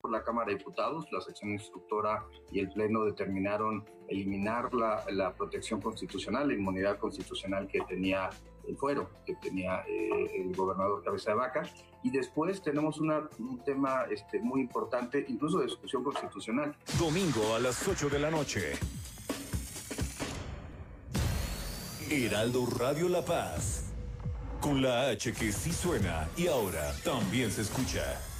por la Cámara de Diputados, la sección instructora y el Pleno determinaron eliminar la, protección constitucional, la inmunidad constitucional que tenía el fuero, que tenía eh, el gobernador Cabeza de Vaca. Y después tenemos un tema este, muy importante, incluso de discusión constitucional. Domingo a las 8 de la noche. Heraldo Radio La Paz. Con la H que sí suena y ahora también se escucha.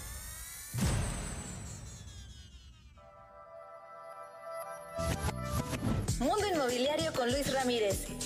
Luis Ramírez,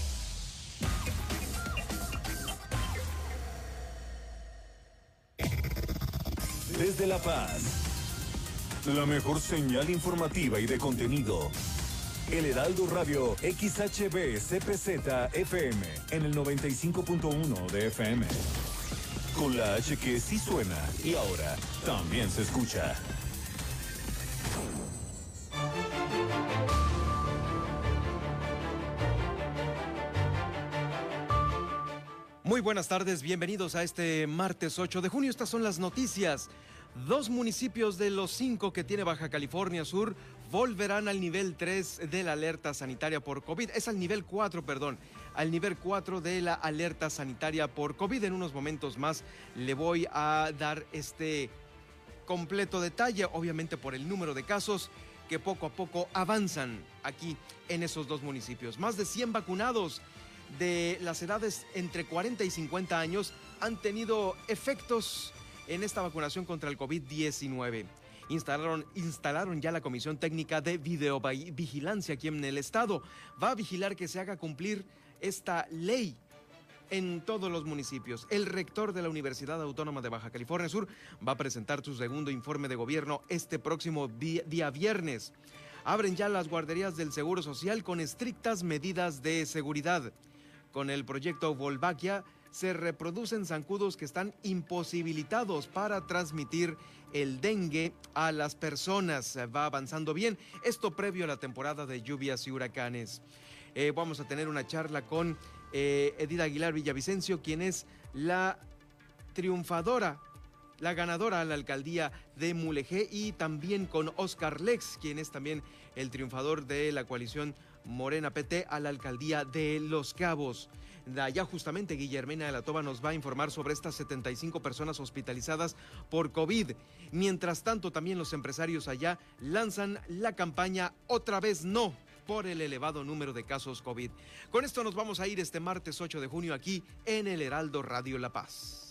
Desde La Paz, la mejor señal informativa y de contenido. El Heraldo Radio XHB CPZ FM en el 95.1 de FM. Con la H que sí suena y ahora también se escucha. Muy buenas tardes, bienvenidos a este martes 8 de junio. Estas son las noticias. Dos municipios de los cinco que tiene Baja California Sur volverán al nivel 3 de la alerta sanitaria por COVID. Es al nivel 4, perdón, al nivel 4 de la alerta sanitaria por COVID. En unos momentos más le voy a dar este completo detalle, obviamente por el número de casos que poco a poco avanzan aquí en esos dos municipios. Más de 100 vacunados de las edades entre 40 y 50 años han tenido efectos en esta vacunación contra el COVID-19. Instalaron, instalaron ya la Comisión Técnica de Videovigilancia aquí en el Estado. Va a vigilar que se haga cumplir esta ley en todos los municipios. El rector de la Universidad Autónoma de Baja California Sur va a presentar su segundo informe de gobierno este próximo día, día viernes. Abren ya las guarderías del Seguro Social con estrictas medidas de seguridad. Con el proyecto Volvaquia se reproducen zancudos que están imposibilitados para transmitir el dengue a las personas. Va avanzando bien. Esto previo a la temporada de lluvias y huracanes. Eh, vamos a tener una charla con eh, Edith Aguilar Villavicencio, quien es la triunfadora la ganadora a la alcaldía de Mulegé y también con Oscar Lex, quien es también el triunfador de la coalición Morena PT a la alcaldía de Los Cabos. De allá justamente Guillermina de la Toba nos va a informar sobre estas 75 personas hospitalizadas por COVID. Mientras tanto, también los empresarios allá lanzan la campaña Otra vez no por el elevado número de casos COVID. Con esto nos vamos a ir este martes 8 de junio aquí en el Heraldo Radio La Paz.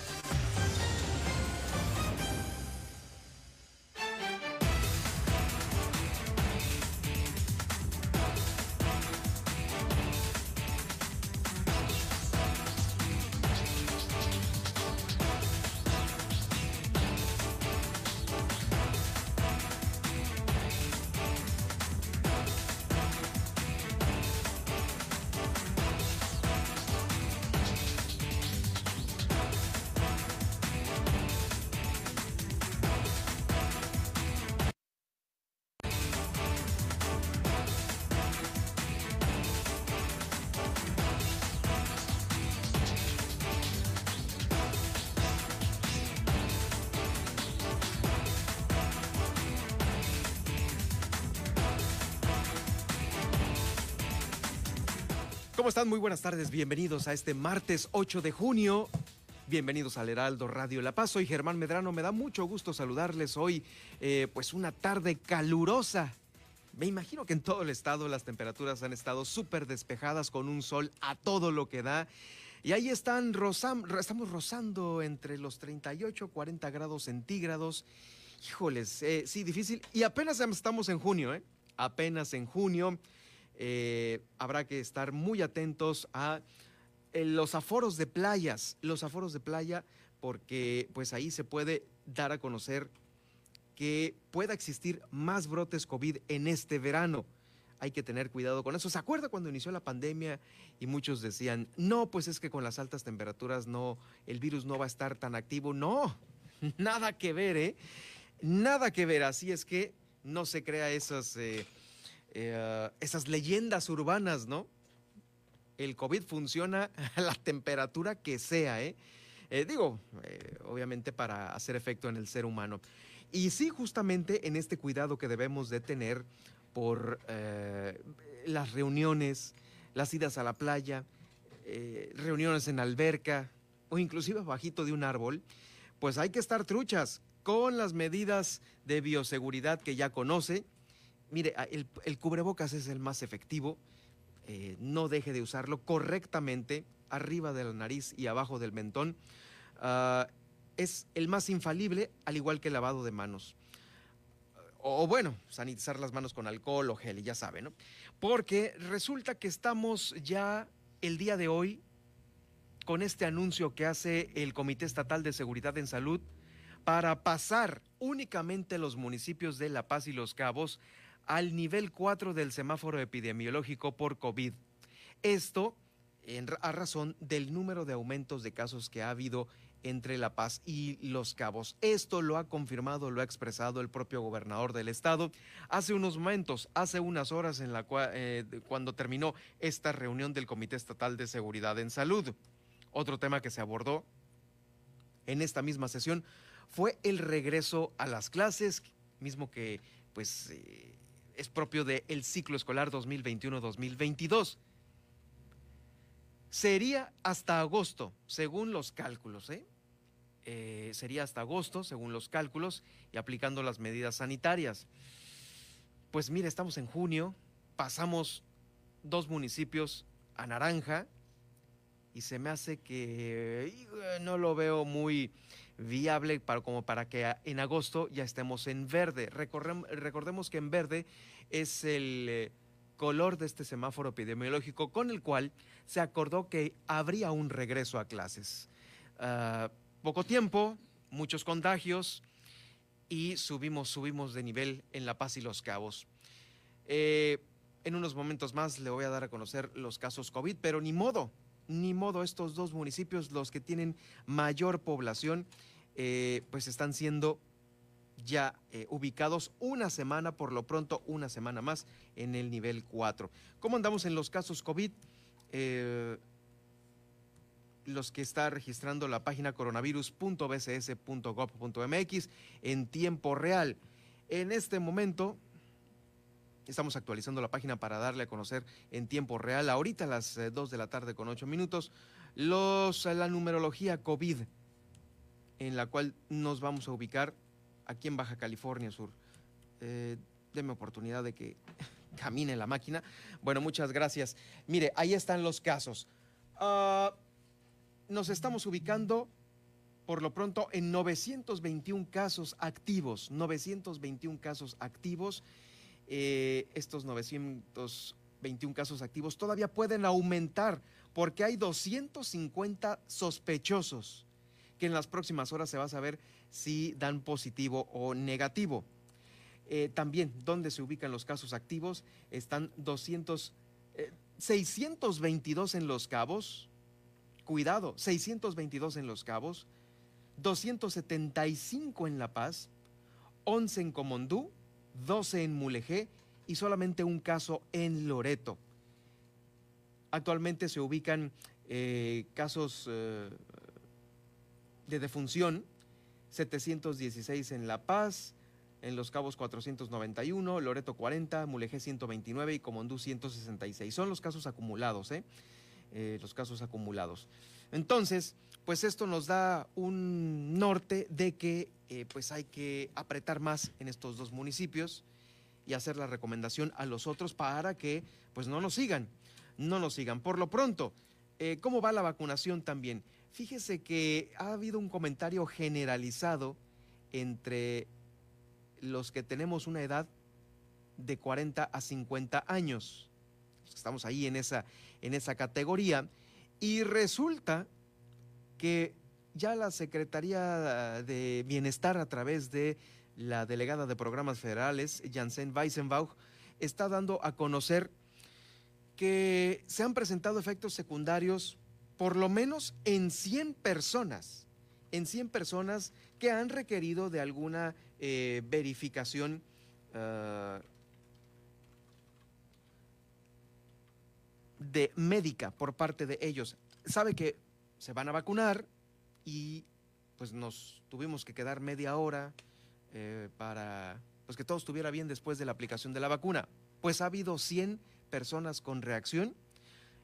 Muy buenas tardes. Bienvenidos a este martes 8 de junio. Bienvenidos al Heraldo Radio La Paz. Soy Germán Medrano. Me da mucho gusto saludarles hoy, eh, pues una tarde calurosa. Me imagino que en todo el estado las temperaturas han estado súper despejadas con un sol a todo lo que da. Y ahí están estamos rozando entre los 38 40 grados centígrados. Híjoles, eh, sí, difícil. Y apenas estamos en junio, ¿eh? Apenas en junio. Eh, habrá que estar muy atentos a eh, los aforos de playas, los aforos de playa, porque pues ahí se puede dar a conocer que pueda existir más brotes COVID en este verano. Hay que tener cuidado con eso. ¿Se acuerda cuando inició la pandemia y muchos decían, no, pues es que con las altas temperaturas no, el virus no va a estar tan activo? No, nada que ver, ¿eh? Nada que ver. Así es que no se crea esas... Eh, eh, esas leyendas urbanas, ¿no? El COVID funciona a la temperatura que sea, ¿eh? eh digo, eh, obviamente para hacer efecto en el ser humano. Y sí, justamente en este cuidado que debemos de tener por las reuniones, las idas a la playa, reuniones en alberca o inclusive bajito de un árbol, pues hay que estar truchas con las medidas de bioseguridad que ya conoce, Mire, el, cubrebocas es el más efectivo. Eh, no deje de usarlo correctamente arriba de la nariz y abajo del mentón. Ah, es el más infalible, al igual que el lavado de manos. O, bueno, sanitizar las manos con alcohol o gel, ya sabe, ¿no? Porque resulta que estamos ya el día de hoy con este anuncio que hace el Comité Estatal de Seguridad en Salud para pasar únicamente los municipios de La Paz y Los Cabos al nivel 4 del semáforo epidemiológico por COVID. Esto a razón del número de aumentos de casos que ha habido entre La Paz y Los Cabos. Esto lo ha confirmado, lo ha expresado el propio gobernador del estado hace unos momentos, hace unas horas en la eh, cuando terminó esta reunión del Comité Estatal de Seguridad en Salud. Otro tema que se abordó en esta misma sesión fue el regreso a las clases, mismo que pues eh, es propio del ciclo escolar 2021-2022. Sería hasta agosto, según los cálculos, ¿eh? ¿eh? sería hasta agosto, según los cálculos, y aplicando las medidas sanitarias. Pues mire, estamos en junio, pasamos dos municipios a naranja, y se me hace que no lo veo muy viable para, como para que en agosto ya estemos en verde. recordemos que en verde es el eh, color de este semáforo epidemiológico con el cual se acordó que habría un regreso a clases. Ah, poco tiempo, muchos contagios y subimos, subimos de nivel en La Paz y Los Cabos. Eh, en unos momentos más le voy a dar a conocer los casos COVID, pero ni modo, ni modo, estos dos municipios, los que tienen mayor población, eh, pues están siendo ya eh, ubicados una semana, por lo pronto una semana más en el nivel 4. ¿Cómo andamos en los casos COVID? Eh, los que está registrando la página coronavirus.bcs.gov.mx en tiempo real. En este momento estamos actualizando la página para darle a conocer en tiempo real, ahorita a las 2 de la tarde con 8 minutos, los, la numerología COVID en la cual nos vamos a ubicar aquí en Baja California Sur. Eh, deme oportunidad de que camine la máquina. Bueno, muchas gracias. Mire, ahí están los casos. Ah, nos estamos ubicando por lo pronto en 921 casos activos, 921 casos activos. Eh, estos 921 casos activos todavía pueden aumentar porque hay 250 sospechosos que en las próximas horas se va a saber si dan positivo o negativo. Eh, también, ¿dónde se ubican los casos activos? Están 200, 622 eh, en Los Cabos, cuidado, 622 en Los Cabos, 275 en La Paz, 11 en Comondú, 12 en Mulegé y solamente un caso en Loreto. Actualmente se ubican eh, casos de defunción, 716 en La Paz, en Los Cabos 491, Loreto 40, Mulegé 129 y Comondú 166. Son los casos acumulados, ¿eh? eh, los casos acumulados. Entonces, pues esto nos da un norte de que eh, pues hay que apretar más en estos dos municipios y hacer la recomendación a los otros para que pues no nos sigan, no nos sigan. Por lo pronto, eh, ¿cómo va la vacunación también? Fíjese que ha habido un comentario generalizado entre los que tenemos una edad de 40 a 50 años. Estamos ahí en esa, en esa categoría. Y resulta que ya la Secretaría de Bienestar a través de la delegada de programas federales, Janssen Weissenbach, está dando a conocer que se han presentado efectos secundarios por lo menos en 100 personas, en 100 personas que han requerido de alguna eh, verificación ah, de médica por parte de ellos. Sabe que se van a vacunar y pues nos tuvimos que quedar media hora eh, para pues, que todo estuviera bien después de la aplicación de la vacuna. Pues ha habido 100 personas con reacción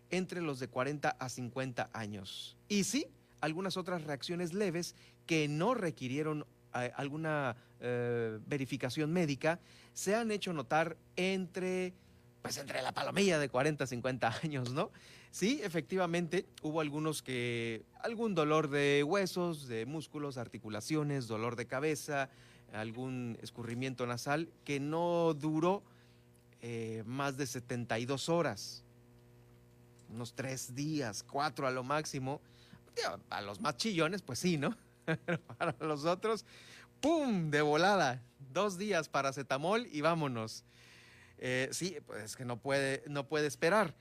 entre los de 40 a 50 años. Y sí, algunas otras reacciones leves que no requirieron eh, alguna eh, verificación médica se han hecho notar entre pues entre la palomilla de 40 a 50 años, ¿no? Sí, efectivamente, hubo algunos que, algún dolor de huesos, de músculos, articulaciones, dolor de cabeza, algún escurrimiento nasal que no duró eh, más de 72 horas, unos tres días, cuatro a lo máximo. A los más chillones, pues sí, ¿no? Pero para los otros, ¡pum! De volada. Dos días paracetamol y vámonos. Eh, sí, pues que no puede, no puede esperar.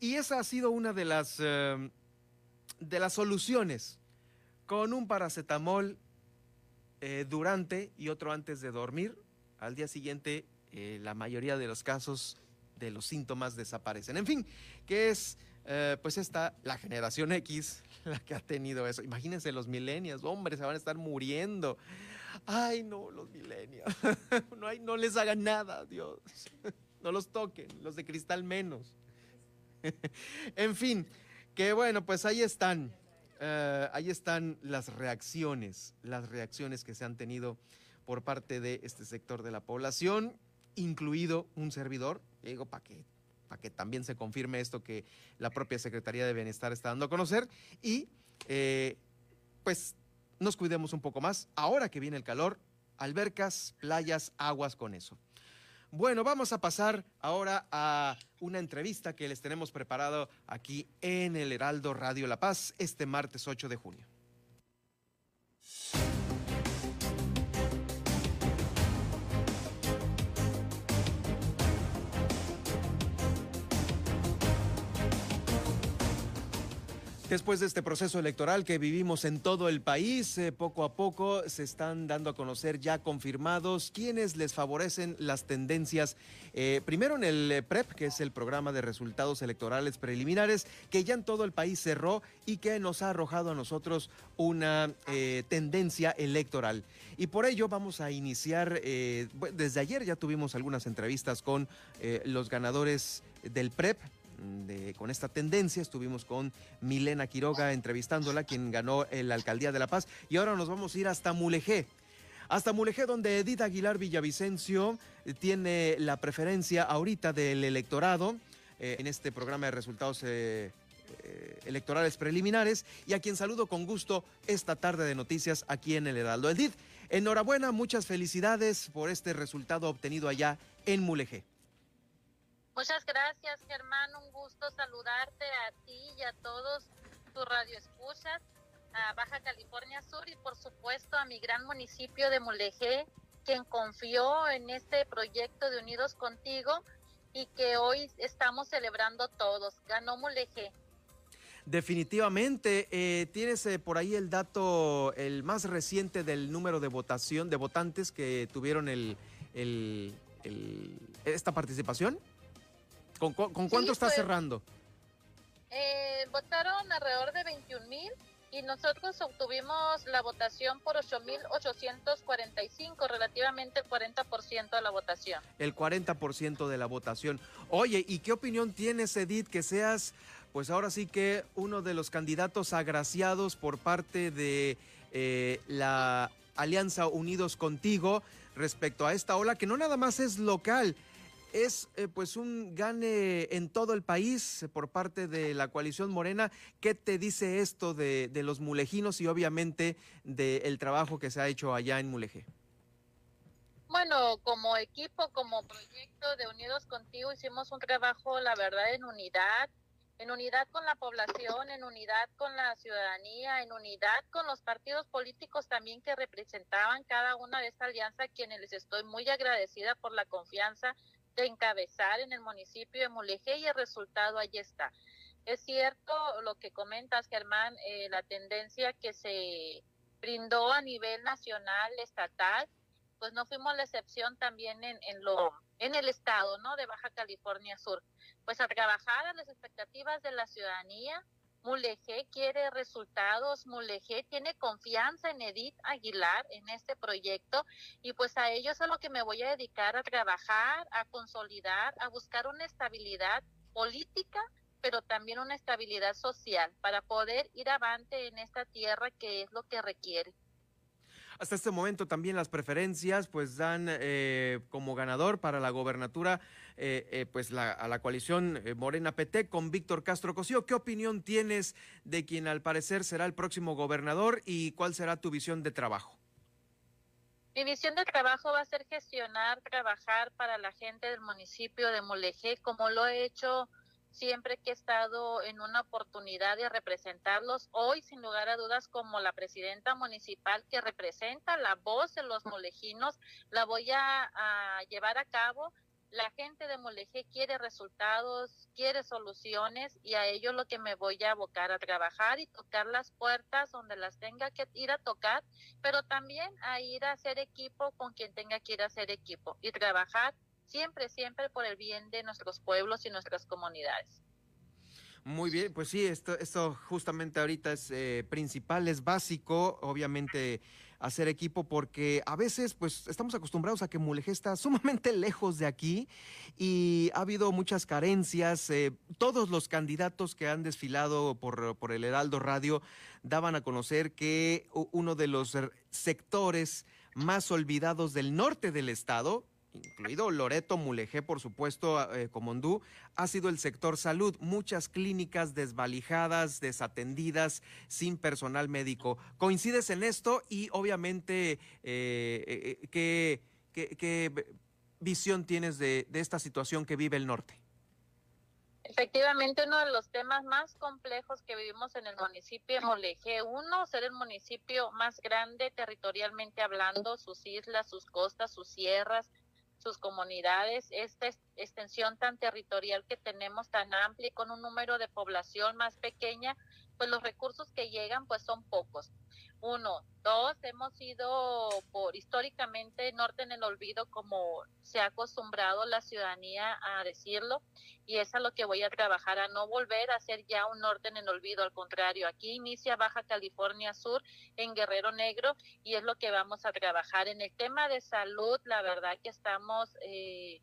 Y esa ha sido una de las, em, de las soluciones. Con un paracetamol eh, durante y otro antes de dormir, al día siguiente eh, la mayoría de los casos de los síntomas desaparecen. En fin, que es pues esta, la generación X, la que ha tenido eso. Imagínense los millennials, hombres, se van a estar muriendo. Ay, no, los millennials. no, hay, no les hagan nada, Dios. no los toquen, los de cristal menos. en fin, que bueno, pues ahí están. Eh, ahí están las reacciones, las reacciones que se han tenido por parte de este sector de la población, incluido un servidor, digo, para que, para que también se confirme esto que la propia Secretaría de Bienestar está dando a conocer, y eh, pues nos cuidemos un poco más. Ahora que viene el calor, albercas, playas, aguas con eso. Bueno, vamos a pasar ahora a una entrevista que les tenemos preparado aquí en el Heraldo Radio La Paz este martes 8 de junio. Después de este proceso electoral que vivimos en todo el país, eh, poco a poco se están dando a conocer ya confirmados quienes les favorecen las tendencias. Eh, primero en el eh, PREP, que es el programa de resultados electorales preliminares, que ya en todo el país cerró y que nos ha arrojado a nosotros una tendencia electoral. Y por ello vamos a iniciar, desde ayer ya tuvimos algunas entrevistas con los ganadores del PREP, con esta tendencia. Estuvimos con Milena Quiroga entrevistándola, quien ganó la alcaldía de La Paz. Y ahora nos vamos a ir hasta Mulegé. Hasta Mulegé, donde Edith Aguilar Villavicencio tiene la preferencia ahorita del electorado eh, en este programa de resultados eh, eh, electorales preliminares y a quien saludo con gusto esta tarde de noticias aquí en el Heraldo. Edith, enhorabuena, muchas felicidades por este resultado obtenido allá en Mulegé. Muchas gracias, Germán. Un gusto saludarte a ti y a todos tus radioescuchas, a Baja California Sur y por supuesto a mi gran municipio de Mulegé, quien confió en este proyecto de Unidos Contigo y que hoy estamos celebrando todos. Ganó Mulegé. Definitivamente, eh, tienes eh, por ahí el dato, el más reciente del número de votación, de votantes que tuvieron el, esta participación. ¿Con, cuánto está pues, cerrando? Eh, votaron alrededor de 21 mil y nosotros obtuvimos la votación por 8.845, relativamente el 40% de la votación. El 40% de la votación. Oye, ¿y qué opinión tienes, Edith, que seas pues ahora sí que uno de los candidatos agraciados por parte de eh, la Alianza Unidos Contigo respecto a esta ola que no nada más es local, es eh, pues un gane en todo el país por parte de la coalición morena. ¿Qué te dice esto de, los mulejinos y obviamente del trabajo que se ha hecho allá en Mulegé? Bueno, como equipo, como proyecto de Unidos Contigo hicimos un trabajo, la verdad, en unidad, en unidad con la población, en unidad con la ciudadanía, en unidad con los partidos políticos también que representaban cada una de esta alianza, quienes les estoy muy agradecida por la confianza de encabezar en el municipio de Mulegé y el resultado ahí está. Es cierto lo que comentas, Germán, eh, la tendencia que se brindó a nivel nacional, estatal, pues no fuimos la excepción también en, en lo en el estado, ¿no? De Baja California Sur. Pues a trabajar a las expectativas de la ciudadanía. Mulegé quiere resultados, Mulegé tiene confianza en Edith Aguilar en este proyecto y pues a ello es a lo que me voy a dedicar a trabajar, a consolidar, a buscar una estabilidad política pero también una estabilidad social para poder ir avante en esta tierra que es lo que requiere. Hasta este momento también las preferencias pues dan eh, como ganador para la gobernatura eh, eh, pues a la coalición Morena PT con Víctor Castro Cosío. ¿Qué opinión tienes de quien al parecer será el próximo gobernador y cuál será tu visión de trabajo? Mi visión de trabajo va a ser gestionar, trabajar para la gente del municipio de Mulegé, como lo he hecho siempre que he estado en una oportunidad de representarlos, hoy sin lugar a dudas como la presidenta municipal que representa la voz de los molejinos, la voy a, llevar a cabo. La gente de Molejé quiere resultados, quiere soluciones y a ello lo que me voy a abocar a trabajar y tocar las puertas donde las tenga que ir a tocar, pero también a ir a hacer equipo con quien tenga que ir a hacer equipo y trabajar siempre, siempre por el bien de nuestros pueblos y nuestras comunidades. Muy bien, pues sí, esto, esto justamente ahorita es eh, principal, es básico, obviamente hacer equipo porque a veces pues estamos acostumbrados a que Mulegé está sumamente lejos de aquí y ha habido muchas carencias. Eh, todos los candidatos que han desfilado por, por el Heraldo Radio daban a conocer que uno de los sectores más olvidados del norte del estado incluido Loreto, Mulegé, por supuesto, eh, Comondú, ha sido el sector salud. Muchas clínicas desvalijadas, desatendidas, sin personal médico. ¿Coincides en esto? Y obviamente, eh, eh, ¿qué, visión tienes de, de esta situación que vive el norte? Efectivamente, uno de los temas más complejos que vivimos en el municipio de Moleje, uno, ser el municipio más grande territorialmente hablando, sus islas, sus costas, sus sierras, sus comunidades, esta extensión tan territorial que tenemos, tan amplia y con un número de población más pequeña, pues los recursos que llegan pues son pocos. Uno, dos, hemos sido por históricamente norte en el olvido como se ha acostumbrado la ciudadanía a decirlo y es a lo que voy a trabajar, a no volver a ser ya un norte en el olvido, al contrario, aquí inicia Baja California Sur en Guerrero Negro y es lo que vamos a trabajar. En el tema de salud, la verdad que estamos... Eh,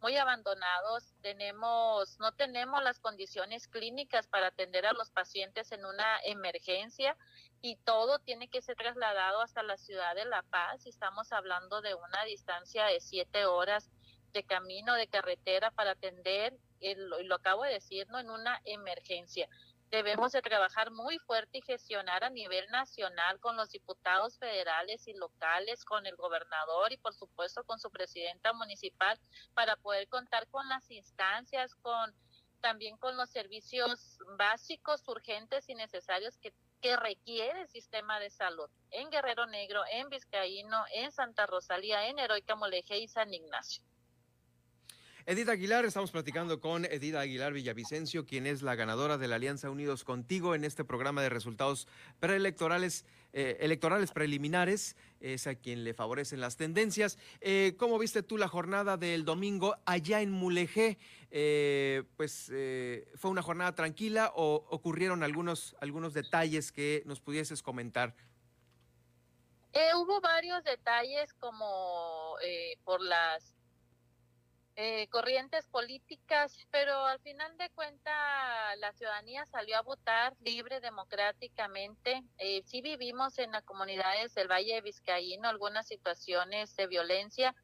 muy abandonados, tenemos, no tenemos las condiciones clínicas para atender a los pacientes en una emergencia y todo tiene que ser trasladado hasta la ciudad de La Paz estamos hablando de una distancia de siete horas de camino, de carretera para atender, el, lo acabo de decir, ¿no? en una emergencia. Debemos de trabajar muy fuerte y gestionar a nivel nacional con los diputados federales y locales, con el gobernador y por supuesto con su presidenta municipal para poder contar con las instancias, con también con los servicios básicos, urgentes y necesarios que, que requiere el sistema de salud en Guerrero Negro, en Vizcaíno, en Santa Rosalía, en Heroica Moleje y San Ignacio. Edith Aguilar, estamos platicando con Edith Aguilar Villavicencio, quien es la ganadora de la Alianza Unidos Contigo en este programa de resultados preelectorales, eh, electorales preliminares, es a quien le favorecen las tendencias. Eh, ¿Cómo viste tú la jornada del domingo allá en Mulegé? Eh, pues fue una jornada tranquila o ocurrieron algunos, algunos detalles que nos pudieses comentar. hubo varios detalles como por las eh, corrientes políticas, pero al final de cuentas la ciudadanía salió a votar libre, democráticamente. Eh, sí vivimos en las comunidades del Valle de Vizcaíno algunas situaciones de violencia,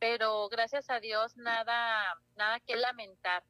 pero gracias a Dios nada, nada que lamentar.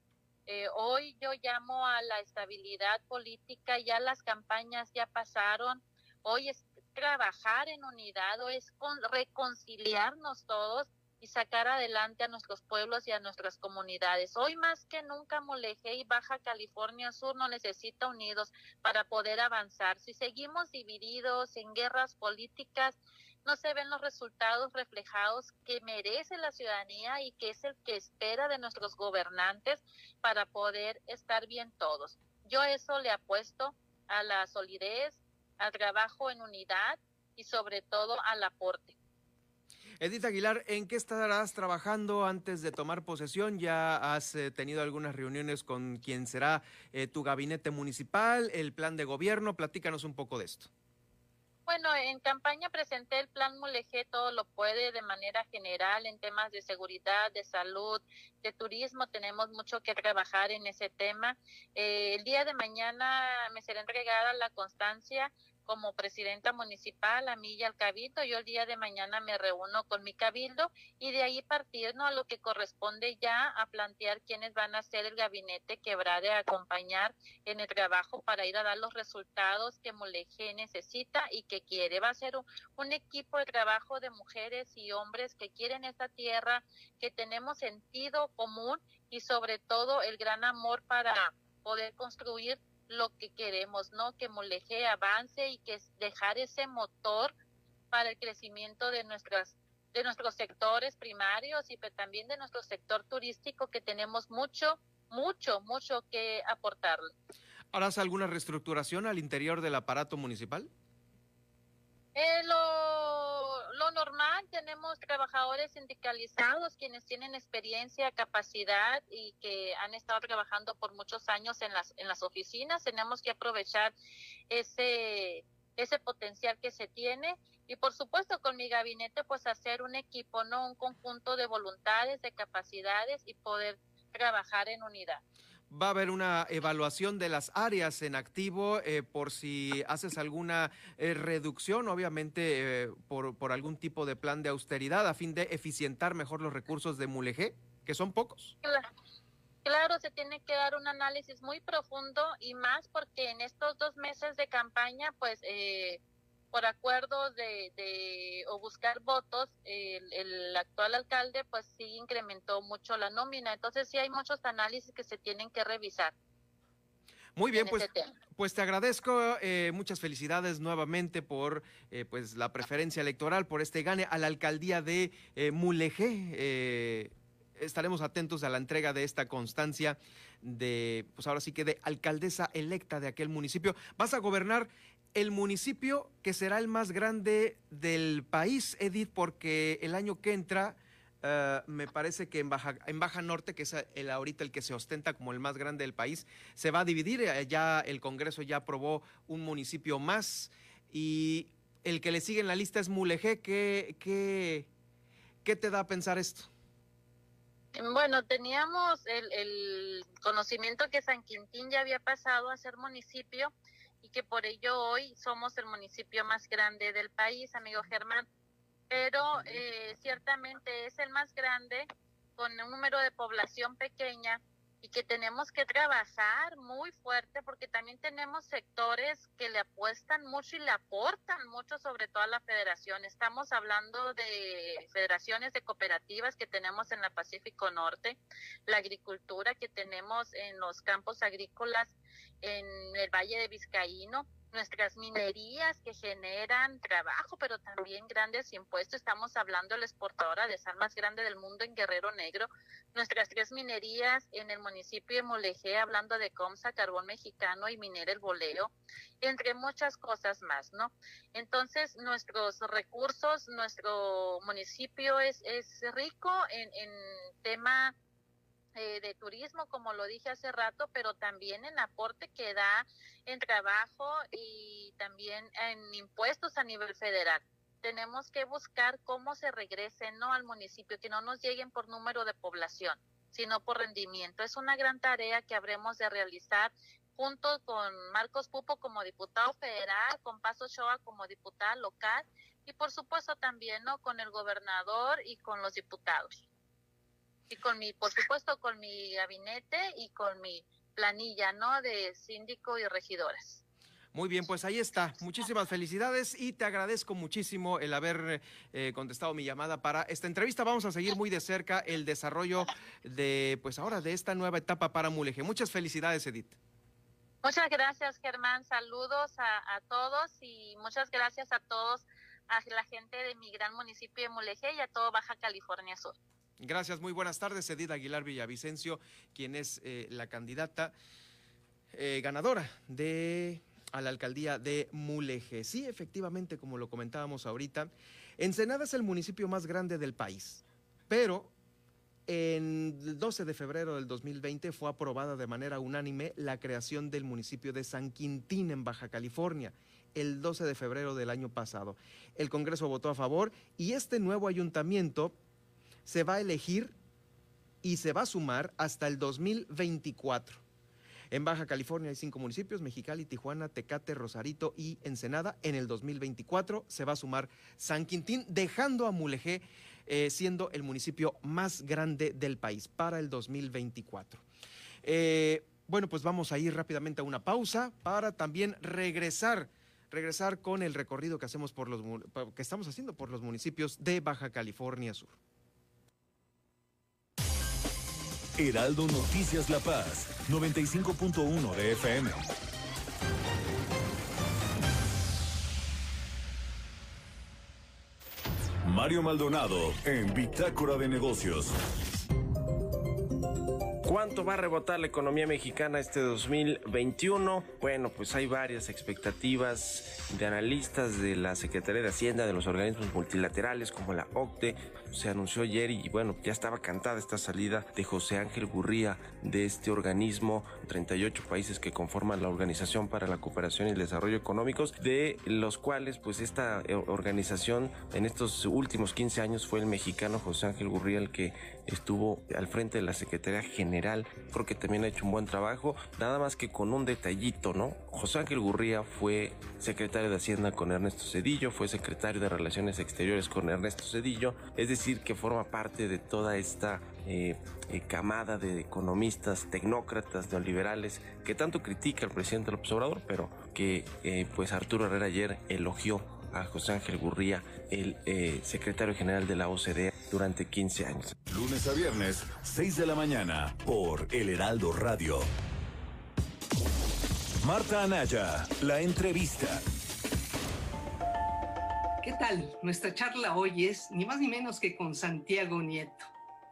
Eh, hoy yo llamo a la estabilidad política, ya las campañas ya pasaron, hoy es trabajar en unidad, hoy es con, reconciliarnos todos y sacar adelante a nuestros pueblos y a nuestras comunidades. Hoy más que nunca Mulegé y Baja California Sur no necesita unidos para poder avanzar. Si seguimos divididos en guerras políticas, no se ven los resultados reflejados que merece la ciudadanía y que es el que espera de nuestros gobernantes para poder estar bien todos. Yo eso le apuesto a la solidez, al trabajo en unidad y sobre todo al aporte. Edith Aguilar, ¿en qué estarás trabajando antes de tomar posesión? ¿Ya has eh, tenido algunas reuniones con quien será eh, tu gabinete municipal, el plan de gobierno? Platícanos un poco de esto. Bueno, en campaña presenté el plan Mulegé, todo lo puede de manera general en temas de seguridad, de salud, de turismo. Tenemos mucho que trabajar en ese tema. Eh, el día de mañana me será entregada la constancia como presidenta municipal, a mí y al cabildo. Yo el día de mañana me reúno con mi cabildo y de ahí partirnos a lo que corresponde ya a plantear quiénes van a ser el gabinete que habrá de acompañar en el trabajo para ir a dar los resultados que Moleje necesita y que quiere. Va a ser un, un equipo de trabajo de mujeres y hombres que quieren esta tierra, que tenemos sentido común y sobre todo el gran amor para poder construir lo que queremos, ¿no? Que Moleje avance y que dejar ese motor para el crecimiento de nuestras de nuestros sectores primarios y también de nuestro sector turístico que tenemos mucho, mucho, mucho que aportarle. ¿Harás alguna reestructuración al interior del aparato municipal? Eh, lo, lo normal, tenemos trabajadores sindicalizados quienes tienen experiencia, capacidad y que han estado trabajando por muchos años en las, en las oficinas. Tenemos que aprovechar ese, ese potencial que se tiene y por supuesto con mi gabinete pues hacer un equipo, no un conjunto de voluntades, de capacidades y poder trabajar en unidad va a haber una evaluación de las áreas en activo eh, por si haces alguna eh, reducción, obviamente eh, por, por, algún tipo de plan de austeridad a fin de eficientar mejor los recursos de Mulegé, que son pocos. Claro. Claro, se tiene que dar un análisis muy profundo y más porque en estos dos meses de campaña, pues eh, por acuerdo de, de, o buscar votos, el, el, actual alcalde pues sí incrementó mucho la nómina. Entonces sí hay muchos análisis que se tienen que revisar. Muy bien, pues, pues te agradezco, eh, muchas felicidades nuevamente por eh, pues la preferencia electoral, por este gane a la alcaldía de eh, Mulegé. estaremos atentos a la entrega de esta constancia de, pues ahora sí que de alcaldesa electa de aquel municipio. Vas a gobernar el municipio que será el más grande del país, Edith, porque el año que entra, uh, me parece que en Baja, en Baja Norte, que es el, ahorita el que se ostenta como el más grande del país, se va a dividir. Eh, ya el Congreso ya aprobó un municipio más y el que le sigue en la lista es Mulegé. ¿Qué, qué, qué te da a pensar esto? Bueno, teníamos el, el conocimiento que San Quintín ya había pasado a ser municipio y que por ello hoy somos el municipio más grande del país, amigo Germán. Pero eh, ciertamente es el más grande con un número de población pequeña y que tenemos que trabajar muy fuerte porque también tenemos sectores que le apuestan mucho y le aportan mucho, sobre todo a la federación. Estamos hablando de federaciones de cooperativas que tenemos en la Pacífico Norte, la agricultura que tenemos en los campos agrícolas en el Valle de Vizcaíno, nuestras minerías que generan trabajo, pero también grandes impuestos. Estamos hablando de la exportadora de sal más grande del mundo en Guerrero Negro. Nuestras tres minerías en el municipio de Molegé, hablando de Comsa, Carbón Mexicano y Minera El Boleo, entre muchas cosas más, ¿no? Entonces, nuestros recursos, nuestro municipio es, es rico en, en tema eh, de turismo, como lo dije hace rato, pero también en aporte que da en trabajo y también en impuestos a nivel federal. tenemos que buscar cómo se regresen ¿no? al municipio, que no nos lleguen por número de población, sino por rendimiento. Es una gran tarea que habremos de realizar junto con Marcos Pupo como diputado federal, con Paso Shoa como diputada local y por supuesto también no con el gobernador y con los diputados. Y con mi, por supuesto, con mi gabinete y con mi planilla, ¿no? De síndico y regidores. Muy bien, pues ahí está. Muchísimas felicidades y te agradezco muchísimo el haber eh, contestado mi llamada para esta entrevista. Vamos a seguir muy de cerca el desarrollo de, pues ahora, de esta nueva etapa para Mulegé. Muchas felicidades, Edith. Muchas gracias, Germán. Saludos a, todos y muchas gracias a todos, a la gente de mi gran municipio de Mulegé y a todo Baja California Sur. Gracias, muy buenas tardes, Edith Aguilar Villavicencio, quien es eh, la candidata eh, ganadora de a la alcaldía de Mulegé. Sí, efectivamente, como lo comentábamos ahorita, Ensenada es el municipio más grande del país, pero en el 12 de febrero del 2020 fue aprobada de manera unánime la creación del municipio de San Quintín en Baja California, el 12 de febrero del año pasado. El Congreso votó a favor y este nuevo ayuntamiento se va a elegir y se va a sumar hasta el 2024. En Baja California hay cinco municipios, Mexicali, Tijuana, Tecate, Rosarito y Ensenada. En el 2024 se va a sumar San Quintín, dejando a Mulegé eh, siendo el municipio más grande del país para el 2024. Eh, bueno, pues vamos a ir rápidamente a una pausa para también regresar regresar con el recorrido que hacemos por los que estamos haciendo por los municipios de Baja California Sur. Heraldo Noticias La Paz, 95.1 de FM. Mario Maldonado en Bitácora de Negocios. ¿Cuánto va a rebotar la economía mexicana este 2021? Bueno, pues hay varias expectativas de analistas de la Secretaría de Hacienda, de los organismos multilaterales como la OCDE. Se anunció ayer y bueno, ya estaba cantada esta salida de José Ángel Gurría de este organismo, 38 países que conforman la Organización para la Cooperación y el Desarrollo Económicos, de los cuales pues esta eh, organización en estos últimos 15 años fue el mexicano José Ángel Gurría el que estuvo al frente de la Secretaría General. Creo que también ha hecho un buen trabajo, nada más que con un detallito, ¿no? José Ángel Gurría fue secretario de Hacienda con Ernesto Cedillo, fue secretario de Relaciones Exteriores con Ernesto Cedillo, es decir, que forma parte de toda esta eh, eh, camada de economistas, tecnócratas, neoliberales, que tanto critica al presidente López Obrador, pero que eh, pues Arturo Herrera ayer elogió a José Ángel Gurría, el secretario general de la OCDE, durante 15 años. Lunes a viernes, 6 de la mañana, por El Heraldo Radio. Marta Anaya, la entrevista. ¿Qué tal? Nuestra charla hoy es ni más ni menos que con Santiago Nieto,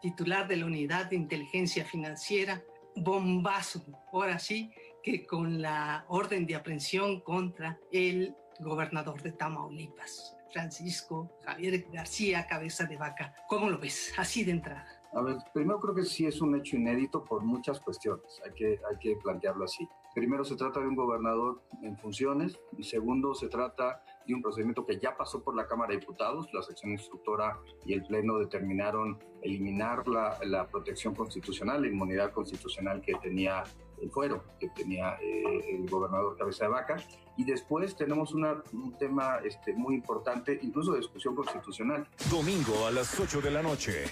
titular de la Unidad de Inteligencia Financiera, bombazo, ahora sí, que con la orden de aprehensión contra el gobernador de Tamaulipas, Francisco Javier García Cabeza de Vaca. ¿Cómo lo ves? Así de entrada. A ver, primero creo que sí es un hecho inédito por muchas cuestiones, hay que, hay que plantearlo así. Primero se trata de un gobernador en funciones y segundo se trata de un procedimiento que ya pasó por la Cámara de Diputados, la sección instructora y el Pleno determinaron eliminar la, la protección constitucional, la inmunidad constitucional que tenía el fuero, que tenía eh, el gobernador Cabeza de Vaca. Y después tenemos un tema este, muy importante, incluso de discusión constitucional. Domingo a las 8 de la noche.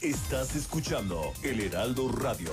Estás escuchando El Heraldo Radio.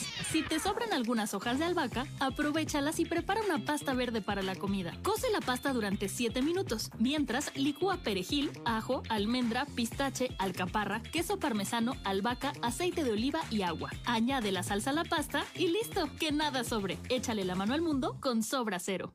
Si te sobran algunas hojas de albahaca, aprovechalas y prepara una pasta verde para la comida. Cose la pasta durante 7 minutos. Mientras, licúa perejil, ajo, almendra, pistache, alcaparra, queso parmesano, albahaca, aceite de oliva y agua. Añade la salsa a la pasta y listo, que nada sobre. Échale la mano al mundo con Sobra Cero.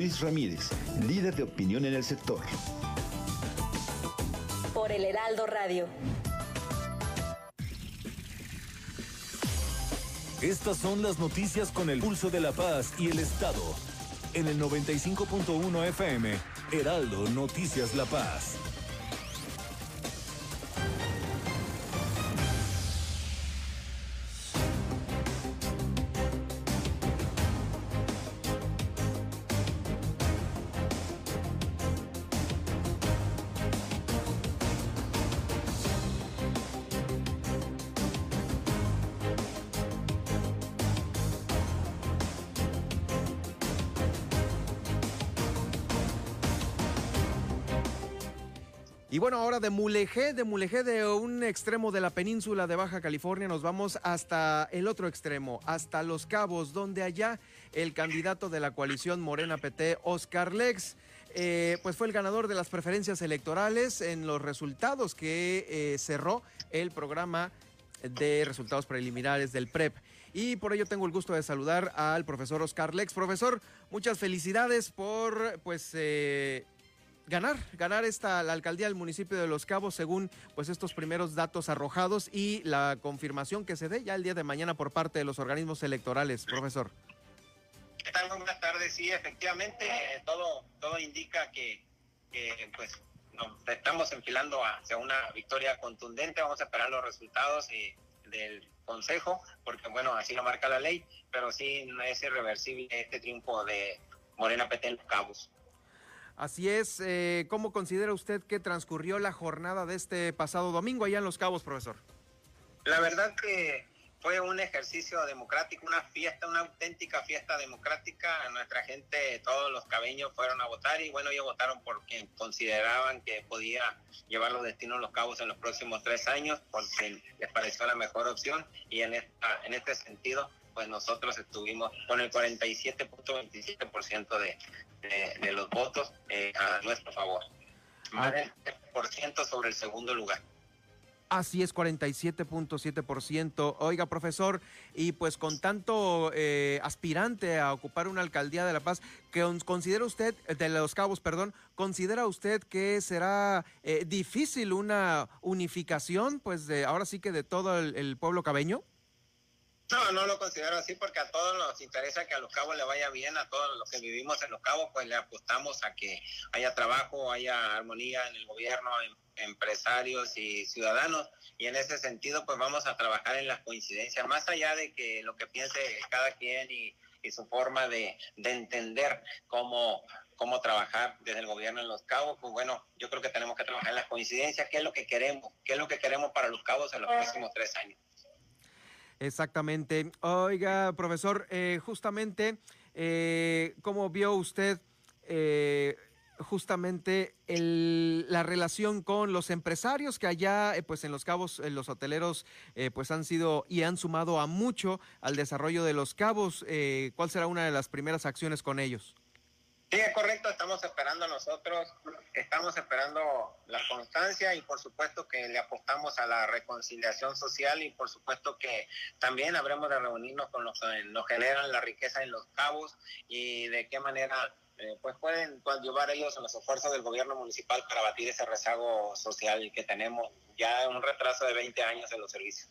Ramírez, líder de opinión en el sector. Por el Heraldo Radio. Estas son las noticias con el pulso de la paz y el Estado. En el 95.1 FM, Heraldo Noticias La Paz. Ahora de Mulegé, de Mulegé, de un extremo de la península de Baja California, nos vamos hasta el otro extremo, hasta Los Cabos, donde allá el candidato de la coalición Morena PT, Oscar Lex, eh, pues fue el ganador de las preferencias electorales en los resultados que eh, cerró el programa de resultados preliminares del PREP. Y por ello tengo el gusto de saludar al profesor Oscar Lex. Profesor, muchas felicidades por pues eh, ganar, ganar esta la alcaldía del municipio de Los Cabos según pues estos primeros datos arrojados y la confirmación que se dé ya el día de mañana por parte de los organismos electorales, profesor. ¿Qué tal? Buenas tardes. Sí, efectivamente, todo, todo indica que, pues nos estamos enfilando hacia una victoria contundente. Vamos a esperar los resultados eh, del Consejo, porque bueno, así lo marca la ley, pero sí es irreversible este triunfo de Morena PT Los Cabos. Así es, eh, ¿cómo considera usted que transcurrió la jornada de este pasado domingo allá en Los Cabos, profesor? La verdad que fue un ejercicio democrático, una fiesta, una auténtica fiesta democrática. Nuestra gente, todos los cabeños fueron a votar y bueno, ellos votaron porque consideraban que podía llevar los destinos Los Cabos en los próximos tres años, porque les pareció la mejor opción y en este sentido pues nosotros estuvimos con el 47.27% de, de, de los votos eh, a nuestro favor. Más del 3% sobre el segundo lugar. Así es, 47.7%. Oiga, profesor, y pues con tanto eh, aspirante a ocupar una alcaldía de La Paz, que considera usted, de Los Cabos, perdón, considera usted que será eh, difícil una unificación, pues de ahora sí que de todo el, el pueblo cabeño? No, no lo considero así porque a todos nos interesa que a Los Cabos le vaya bien, a todos los que vivimos en Los Cabos, pues le apostamos a que haya trabajo, haya armonía en el gobierno, empresarios y ciudadanos y en ese sentido pues vamos a trabajar en las coincidencias más allá de que lo que piense cada quien y, y su forma de, de entender cómo cómo trabajar desde el gobierno en Los Cabos, pues bueno, yo creo que tenemos que trabajar en las coincidencias, qué es lo que queremos, qué es lo que queremos para Los Cabos en los próximos tres años. Exactamente. Oiga, profesor, eh, justamente, eh, ¿cómo vio usted eh, justamente la relación con los empresarios que allá, eh, pues en Los Cabos, los hoteleros, eh, pues han sido y han sumado a mucho al desarrollo de Los Cabos? ¿Cuál será una de las primeras acciones con ellos? Sí, es correcto, estamos esperando nosotros, estamos esperando la constancia y por supuesto que le apostamos a la reconciliación social y por supuesto que también habremos de reunirnos con los que nos generan la riqueza en los cabos y de qué manera eh, pues pueden llevar ellos en los esfuerzos del gobierno municipal para batir ese rezago social que tenemos ya un retraso de 20 años en los servicios.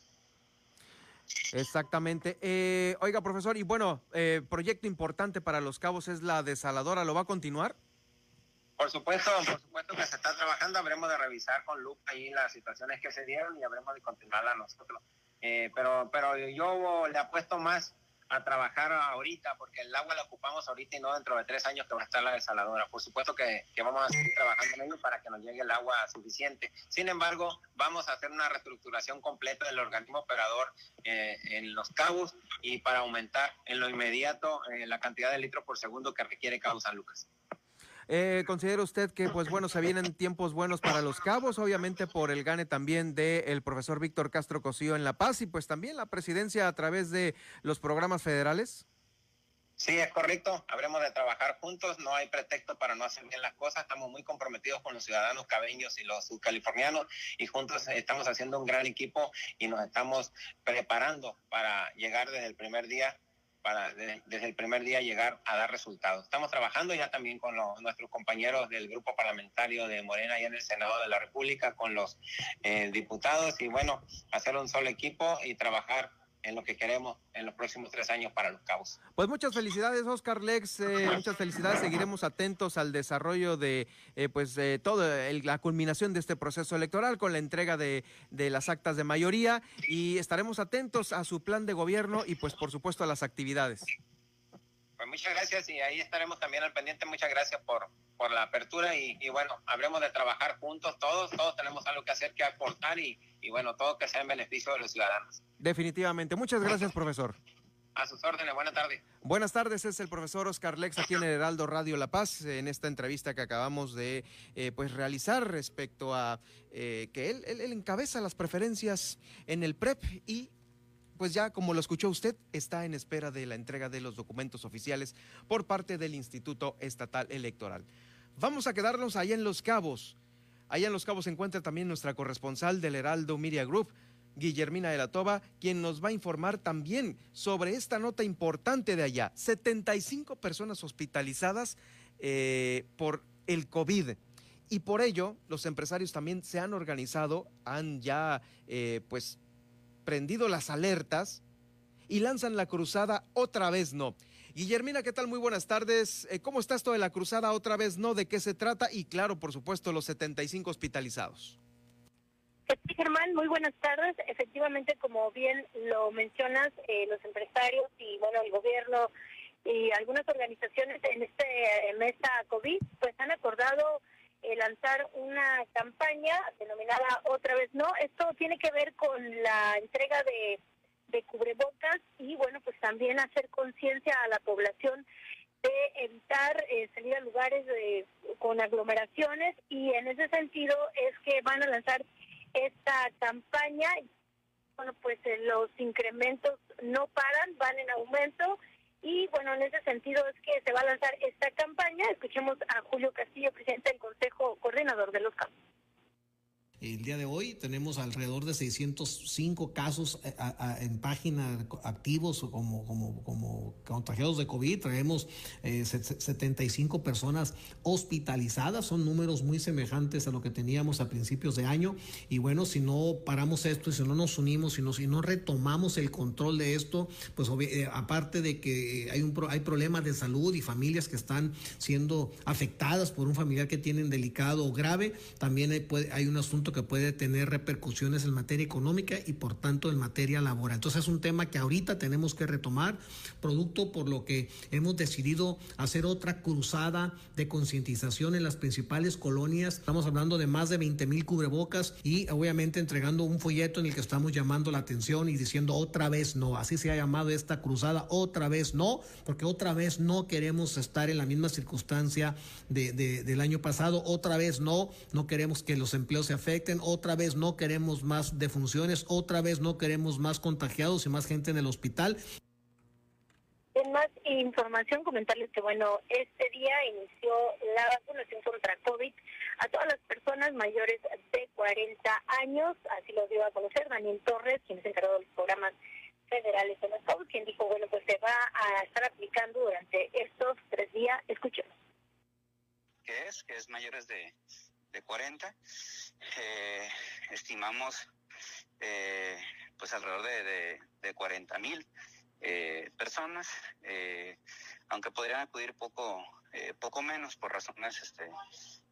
Exactamente. Eh, oiga, profesor, y bueno, eh, proyecto importante para los cabos es la desaladora. ¿Lo va a continuar? Por supuesto, por supuesto que se está trabajando. Habremos de revisar con lupa ahí las situaciones que se dieron y habremos de continuarla nosotros. Eh, pero, pero yo le apuesto más a trabajar ahorita, porque el agua la ocupamos ahorita y no dentro de tres años que va a estar la desaladora. Por supuesto que, vamos a seguir trabajando en ello para que nos llegue el agua suficiente. Sin embargo, vamos a hacer una reestructuración completa del organismo operador eh, en los cabos y para aumentar en lo inmediato eh, la cantidad de litros por segundo que requiere Cabo San Lucas. Eh, ¿Considera usted que, pues bueno, se vienen tiempos buenos para los cabos, obviamente por el gane también del profesor Víctor Castro Cosío en La Paz y pues también la presidencia a través de los programas federales? Sí, es correcto. Habremos de trabajar juntos. No hay pretexto para no hacer bien las cosas. Estamos muy comprometidos con los ciudadanos cabeños y los subcalifornianos y juntos estamos haciendo un gran equipo y nos estamos preparando para llegar desde el primer día para desde el primer día llegar a dar resultados. Estamos trabajando ya también con los, nuestros compañeros del grupo parlamentario de Morena y en el Senado de la República, con los eh, diputados y bueno, hacer un solo equipo y trabajar en lo que queremos en los próximos tres años para los cabos. Pues muchas felicidades, Oscar Lex, eh, muchas felicidades. Seguiremos atentos al desarrollo de eh, pues eh, toda la culminación de este proceso electoral con la entrega de, de, las actas de mayoría y estaremos atentos a su plan de gobierno y pues por supuesto a las actividades. Pues muchas gracias y ahí estaremos también al pendiente. Muchas gracias por, por la apertura y, y bueno, habremos de trabajar juntos todos, todos tenemos algo que hacer, que aportar y, y bueno, todo que sea en beneficio de los ciudadanos. Definitivamente. Muchas gracias, profesor. A sus órdenes, buenas tardes. Buenas tardes, es el profesor Oscar Lex aquí en el Heraldo Radio La Paz, en esta entrevista que acabamos de eh, pues realizar respecto a eh, que él, él, él encabeza las preferencias en el PREP y pues ya como lo escuchó usted, está en espera de la entrega de los documentos oficiales por parte del Instituto Estatal Electoral. Vamos a quedarnos allá en Los Cabos. Allá en Los Cabos se encuentra también nuestra corresponsal del Heraldo Media Group, Guillermina de la Toba, quien nos va a informar también sobre esta nota importante de allá. 75 personas hospitalizadas eh, por el COVID. Y por ello, los empresarios también se han organizado, han ya eh, pues prendido las alertas y lanzan la cruzada otra vez no. Guillermina, ¿qué tal? Muy buenas tardes. Eh, ¿Cómo está esto de la cruzada otra vez no? ¿De qué se trata? Y claro, por supuesto, los 75 hospitalizados. Sí, Germán, muy buenas tardes. Efectivamente, como bien lo mencionas, eh, los empresarios y bueno, el gobierno y algunas organizaciones en este mesa COVID, pues han acordado eh, lanzar una campaña denominada Otra vez No. Esto tiene que ver con la entrega de, cubrebocas y bueno, pues también hacer conciencia a la población de evitar eh, salir a lugares de, con aglomeraciones y en ese sentido es que van a lanzar esta campaña. Bueno, pues eh, los incrementos no paran, van en aumento y bueno, en ese sentido es que se va a lanzar esta campaña. Escuchemos a Julio Castillo, presidente del Consejo Coordinador de los Campos. El día de hoy tenemos alrededor de 605 casos eh, en página activos como, como, como contagiados de COVID. Traemos eh, 75 personas hospitalizadas. Son números muy semejantes a lo que teníamos a principios de año. Y bueno, si no paramos esto y si no nos unimos, si no, si no retomamos el control de esto, pues eh, aparte de que hay, un, hay problemas de salud y familias que están siendo afectadas por un familiar que tienen delicado o grave, también hay un asunto que puede tener repercusiones en materia económica y por tanto en materia laboral. Entonces es un tema que ahorita tenemos que retomar, producto por lo que hemos decidido hacer otra cruzada de concientización en las principales colonias. Estamos hablando de más de 20 mil cubrebocas y obviamente entregando un folleto en el que estamos llamando la atención y diciendo otra vez no. Así se ha llamado esta cruzada, otra vez no, porque otra vez no queremos estar en la misma circunstancia de, de, del año pasado, otra vez no, no queremos que los empleos se afecten otra vez no queremos más defunciones, otra vez no queremos más contagiados y más gente en el hospital. En más información, comentarles que, bueno, este día inició la vacunación contra COVID a todas las personas mayores de 40 años, así lo dio a conocer Daniel Torres, quien es encargado de los programas federales en los COVID, quien dijo, bueno, pues se va a estar aplicando durante estos tres días. Escuchemos. ¿Qué es? Que es mayores de, de 40 eh, estimamos eh, pues alrededor de, de, de 40 mil eh, personas, eh, aunque podrían acudir poco, poco menos por razones este,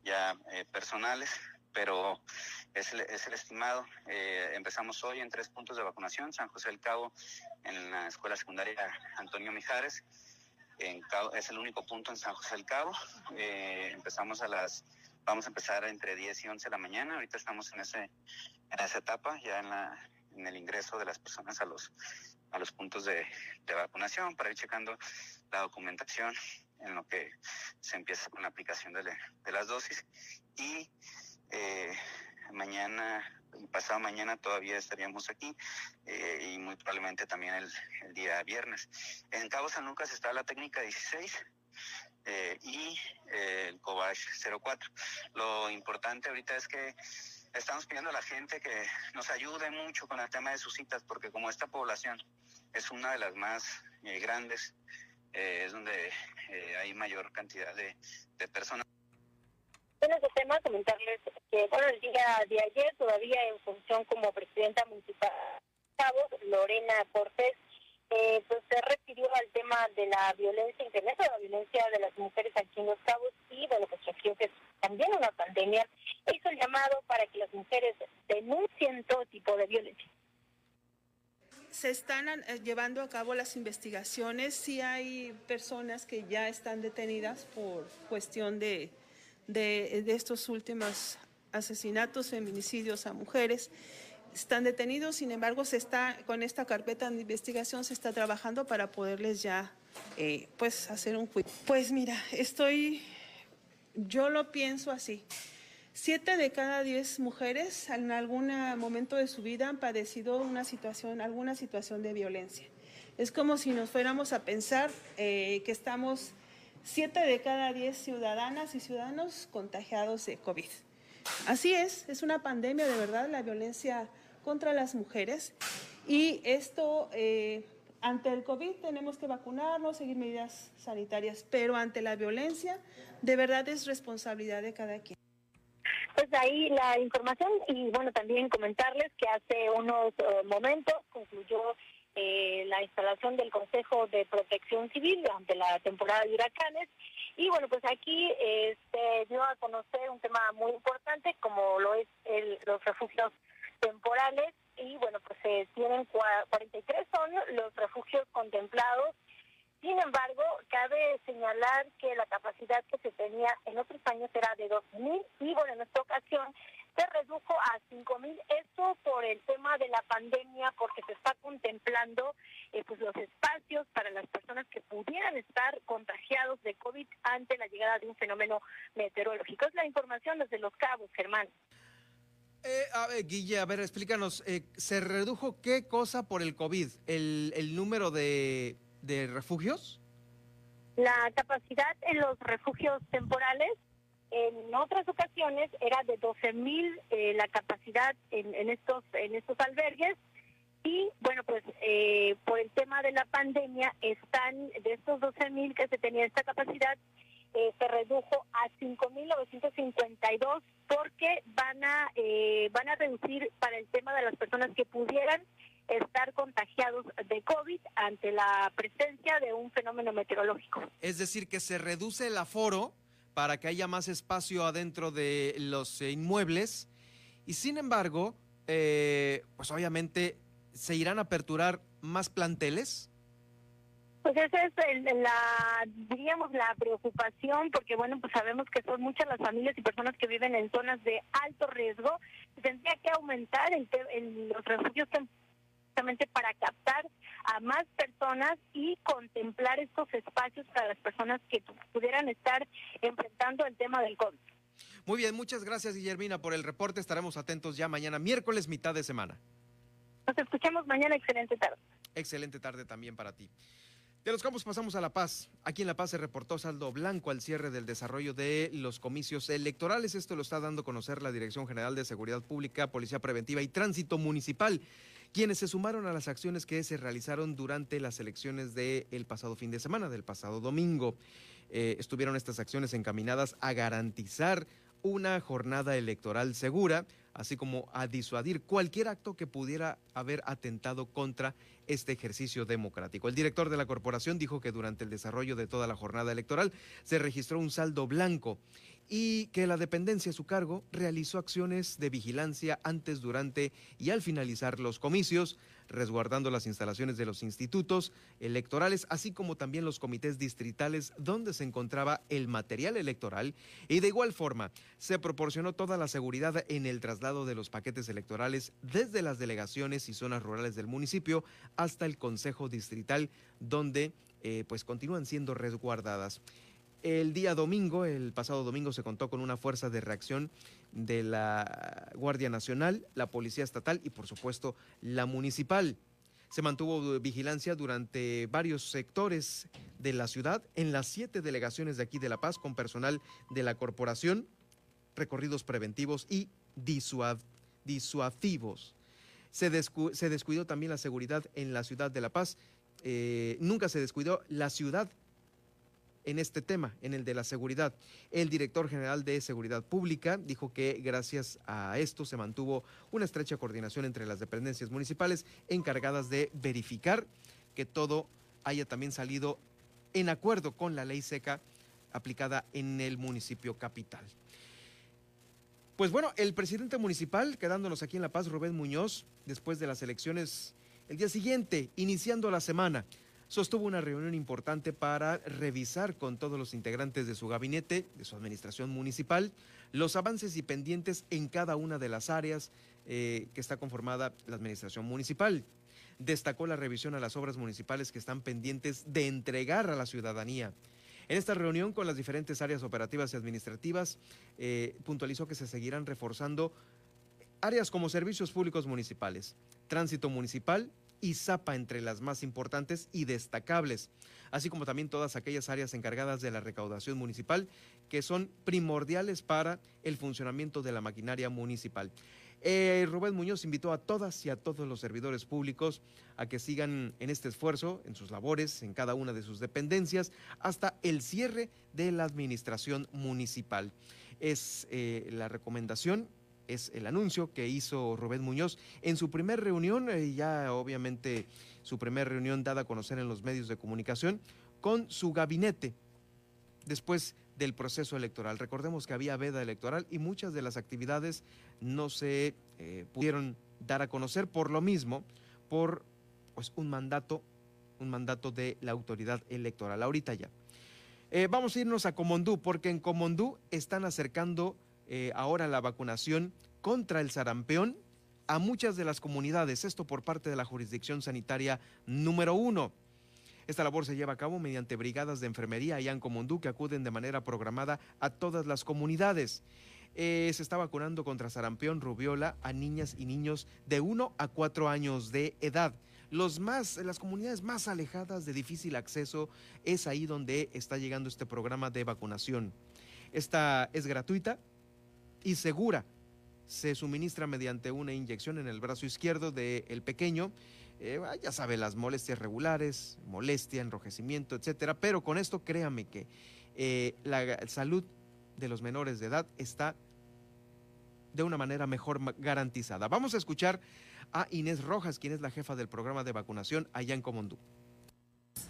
ya personales, pero es el, es el estimado. Eh, empezamos hoy en tres puntos de vacunación, San José del Cabo, en la escuela secundaria Antonio Mijares, en es el único punto en San José del Cabo. Empezamos a las, vamos a empezar entre 10 y 11 de la mañana, ahorita estamos en, ese, en esa etapa, ya en, la, en el ingreso de las personas a los, a los puntos de, de vacunación para ir checando la documentación en lo que se empieza con la aplicación de, de las dosis. Y eh, mañana, pasado mañana todavía estaríamos aquí eh, y muy probablemente también el, día viernes. En Cabo San Lucas está la técnica 16 eh, y el Cobach 04. Lo importante ahorita es que estamos pidiendo a la gente que nos ayude mucho con el tema de sus citas, porque como esta población es una de las más grandes, es donde hay mayor cantidad de personas. En este tema, comentarles que, bueno, el día de ayer, todavía en función como presidenta municipal de Lorena Cortés, eh, pues se refirió al tema de la violencia internet, de la violencia de las mujeres aquí en Los Cabos y, bueno, pues refirió que también una pandemia. Hizo el llamado para que las mujeres denuncien todo tipo de violencia. Se están eh, llevando a cabo las investigaciones. Sí hay personas que ya están detenidas por cuestión de de, estos últimos asesinatos, feminicidios a mujeres están detenidos, sin embargo, se está con esta carpeta de investigación se está trabajando para poderles ya, eh, pues, hacer un juicio. Pues mira, estoy, yo lo pienso así. Siete de cada diez mujeres en algún momento de su vida han padecido una situación, alguna situación de violencia. Es como si nos fuéramos a pensar eh, que estamos Siete de cada diez ciudadanas y ciudadanos contagiados de COVID. Así es, es una pandemia de verdad, la violencia contra las mujeres. Y esto, eh, ante el COVID tenemos que vacunarnos, seguir medidas sanitarias, pero ante la violencia, de verdad es responsabilidad de cada quien. Pues ahí la información y bueno, también comentarles que hace unos eh, momentos concluyó eh, la instalación del Consejo de Protección Civil durante la temporada de huracanes. Y bueno, pues aquí se dio a conocer un tema muy importante como lo es los refugios temporales. Y bueno, pues tienen 43 son los refugios contemplados. Sin embargo, cabe señalar que la capacidad que se tenía en otros años era de 2.000 y bueno, en esta ocasión se redujo a 5 mil. Esto por el tema de la pandemia, porque se está contemplando eh, pues los espacios para las personas que pudieran estar contagiados de COVID ante la llegada de un fenómeno meteorológico. Es la información desde Los Cabos, Germán. Eh, a ver, Guille, a ver, explícanos, eh, ¿se redujo qué cosa por el COVID? ¿El, el número de, de refugios? La capacidad en los refugios temporales en otras ocasiones era de 12 mil eh, la capacidad en, estos en estos albergues y bueno pues eh, por el tema de la pandemia están de estos 12 mil que se tenía esta capacidad eh, se redujo a 5.952 porque van a van a reducir para el tema de las personas que pudieran estar contagiados de COVID ante la presencia de un fenómeno meteorológico. Es decir, que se reduce el aforo para que haya más espacio adentro de los eh, inmuebles. Y sin embargo, eh, pues obviamente se irán a aperturar más planteles. Pues esa es la, diríamos, la preocupación, porque bueno, pues sabemos que son muchas las familias y personas que viven en zonas de alto riesgo. Tendría que aumentar el, los refugios para captar a más personas y contemplar estos espacios para las personas que pudieran estar enfrentando el tema del COVID. Muy bien, muchas gracias Guillermina por el reporte. Estaremos atentos ya mañana, miércoles, mitad de semana. Nos escuchamos mañana, excelente tarde. Excelente tarde también para ti. De los campos pasamos a La Paz. Aquí en La Paz se reportó saldo blanco al cierre del desarrollo de los comicios electorales. Esto lo está dando a conocer la Dirección General de Seguridad Pública, Policía Preventiva y Tránsito Municipal quienes se sumaron a las acciones que se realizaron durante las elecciones del pasado fin de semana, del pasado domingo. Eh, estuvieron estas acciones encaminadas a garantizar una jornada electoral segura, así como a disuadir cualquier acto que pudiera haber atentado contra este ejercicio democrático. El director de la corporación dijo que durante el desarrollo de toda la jornada electoral se registró un saldo blanco y que la dependencia a su cargo realizó acciones de vigilancia antes, durante y al finalizar los comicios, resguardando las instalaciones de los institutos electorales, así como también los comités distritales donde se encontraba el material electoral y de igual forma se proporcionó toda la seguridad en el traslado de los paquetes electorales desde las delegaciones y zonas rurales del municipio hasta el Consejo Distrital donde eh, pues continúan siendo resguardadas. El día domingo, el pasado domingo, se contó con una fuerza de reacción de la Guardia Nacional, la Policía Estatal y, por supuesto, la Municipal. Se mantuvo vigilancia durante varios sectores de la ciudad, en las siete delegaciones de aquí de La Paz, con personal de la corporación, recorridos preventivos y disuasivos. Se, descuidó también la seguridad en la ciudad de La Paz. Eh, nunca se descuidó la ciudad en este tema, en el de la seguridad. El director general de Seguridad Pública dijo que gracias a esto se mantuvo una estrecha coordinación entre las dependencias municipales encargadas de verificar que todo haya también salido en acuerdo con la ley seca aplicada en el municipio capital. Pues bueno, el presidente municipal, quedándonos aquí en La Paz, Rubén Muñoz, después de las elecciones, el día siguiente, iniciando la semana, sostuvo una reunión importante para revisar con todos los integrantes de su gabinete, de su administración municipal, los avances y pendientes en cada una de las áreas eh, que está conformada la administración municipal. Destacó la revisión a las obras municipales que están pendientes de entregar a la ciudadanía. En esta reunión con las diferentes áreas operativas y administrativas, eh, puntualizó que se seguirán reforzando áreas como servicios públicos municipales, tránsito municipal, y Zapa entre las más importantes y destacables, así como también todas aquellas áreas encargadas de la recaudación municipal que son primordiales para el funcionamiento de la maquinaria municipal. Eh, Rubén Muñoz invitó a todas y a todos los servidores públicos a que sigan en este esfuerzo, en sus labores, en cada una de sus dependencias, hasta el cierre de la administración municipal. Es eh, la recomendación es el anuncio que hizo Rubén Muñoz en su primera reunión, eh, ya obviamente su primera reunión dada a conocer en los medios de comunicación, con su gabinete después del proceso electoral. Recordemos que había veda electoral y muchas de las actividades no se eh, pudieron dar a conocer por lo mismo, por pues, un mandato, un mandato de la autoridad electoral. Ahorita ya. Eh, vamos a irnos a Comondú, porque en Comondú están acercando eh, ahora la vacunación contra el sarampión a muchas de las comunidades, esto por parte de la jurisdicción sanitaria número uno. Esta labor se lleva a cabo mediante brigadas de enfermería y Ancomundú que acuden de manera programada a todas las comunidades. Eh, se está vacunando contra sarampión, rubiola a niñas y niños de 1 a 4 años de edad. Los más, las comunidades más alejadas de difícil acceso es ahí donde está llegando este programa de vacunación. Esta es gratuita, y segura. Se suministra mediante una inyección en el brazo izquierdo del pequeño. Eh, ya sabe, las molestias regulares, molestia, enrojecimiento, etcétera. Pero con esto, créame que eh, la salud de los menores de edad está de una manera mejor garantizada. Vamos a escuchar a Inés Rojas, quien es la jefa del programa de vacunación allá en Comondú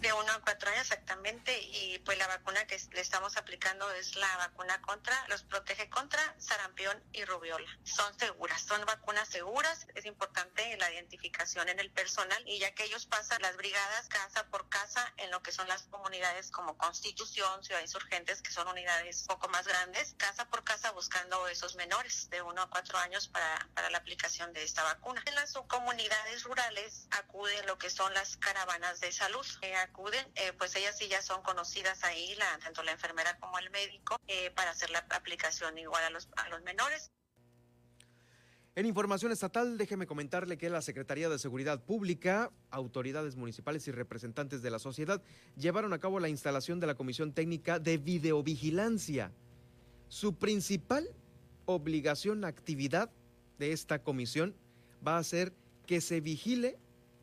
de uno a cuatro años exactamente y pues la vacuna que le estamos aplicando es la vacuna contra, los protege contra sarampión y rubiola. Son seguras, son vacunas seguras, es importante la identificación en el personal y ya que ellos pasan las brigadas casa por casa en lo que son las comunidades como Constitución, Ciudad Insurgentes, que son unidades un poco más grandes, casa por casa buscando esos menores de uno a cuatro años para, para la aplicación de esta vacuna. En las comunidades rurales acuden lo que son las caravanas de salud. Eh, acuden, eh, pues ellas sí ya son conocidas ahí, tanto la enfermera como el médico, eh, para hacer la aplicación igual a los, a los menores. En información estatal, déjeme comentarle que la Secretaría de Seguridad Pública, autoridades municipales y representantes de la sociedad llevaron a cabo la instalación de la Comisión Técnica de Videovigilancia. Su principal obligación, actividad de esta comisión va a ser que se vigile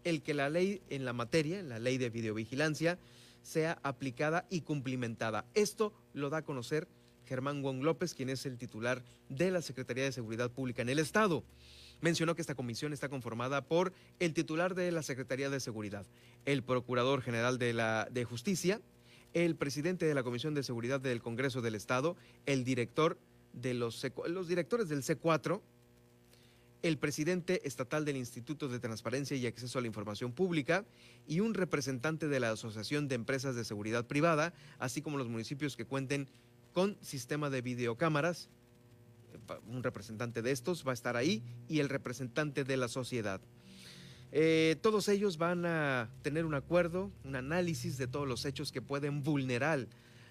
el que la ley en la materia, la ley de videovigilancia, sea aplicada y cumplimentada. Esto lo da a conocer Germán Wong López, quien es el titular de la Secretaría de Seguridad Pública en el Estado. Mencionó que esta comisión está conformada por el titular de la Secretaría de Seguridad, el Procurador General de, la, de Justicia, el presidente de la Comisión de Seguridad del Congreso del Estado, el director de los, los directores del C4, el presidente estatal del Instituto de Transparencia y Acceso a la Información Pública y un representante de la Asociación de Empresas de Seguridad Privada, así como los municipios que cuenten con sistema de videocámaras. Un representante de estos va a estar ahí y el representante de la sociedad. Eh, todos ellos van a tener un acuerdo, un análisis de todos los hechos que pueden vulnerar,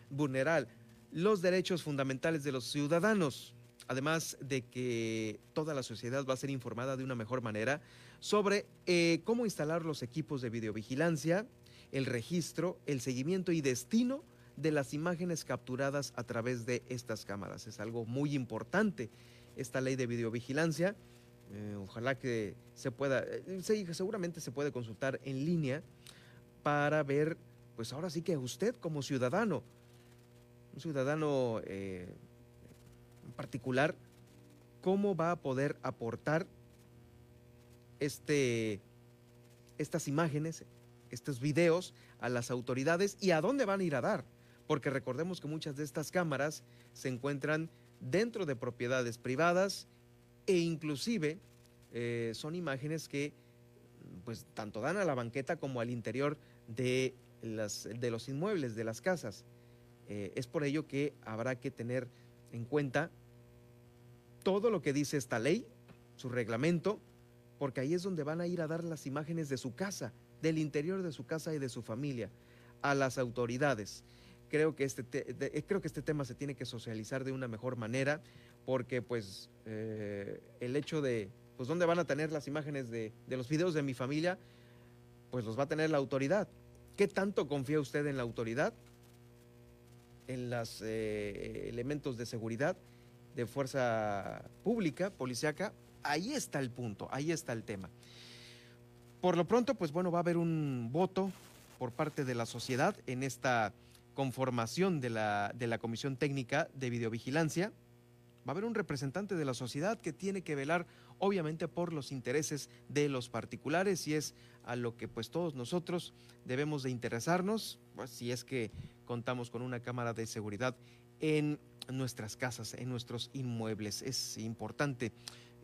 vulnerar los derechos fundamentales de los ciudadanos además de que toda la sociedad va a ser informada de una mejor manera sobre eh, cómo instalar los equipos de videovigilancia, el registro, el seguimiento y destino de las imágenes capturadas a través de estas cámaras. Es algo muy importante esta ley de videovigilancia. Eh, ojalá que se pueda, eh, seguramente se puede consultar en línea para ver, pues ahora sí que usted como ciudadano, un ciudadano en particular, cómo va a poder aportar este, estas imágenes, estos videos a las autoridades y a dónde van a ir a dar. Porque recordemos que muchas de estas cámaras se encuentran dentro de propiedades privadas e inclusive eh, son imágenes que pues tanto dan a la banqueta como al interior de, las, de los inmuebles, de las casas. Eh, es por ello que habrá que tener en cuenta todo lo que dice esta ley, su reglamento, porque ahí es donde van a ir a dar las imágenes de su casa, del interior de su casa y de su familia, a las autoridades. Creo que este, eh, creo que este tema se tiene que socializar de una mejor manera, porque pues eh, el hecho de, pues dónde van a tener las imágenes de, los videos de mi familia, pues los va a tener la autoridad. ¿Qué tanto confía usted en la autoridad? En los eh, elementos de seguridad de fuerza pública, policiaca, ahí está el punto, ahí está el tema. Por lo pronto, pues bueno, va a haber un voto por parte de la sociedad en esta conformación de la, de la Comisión Técnica de Videovigilancia. Va a haber un representante de la sociedad que tiene que velar obviamente por los intereses de los particulares y es a lo que pues todos nosotros debemos de interesarnos, pues, si es que contamos con una cámara de seguridad en nuestras casas, en nuestros inmuebles. Es importante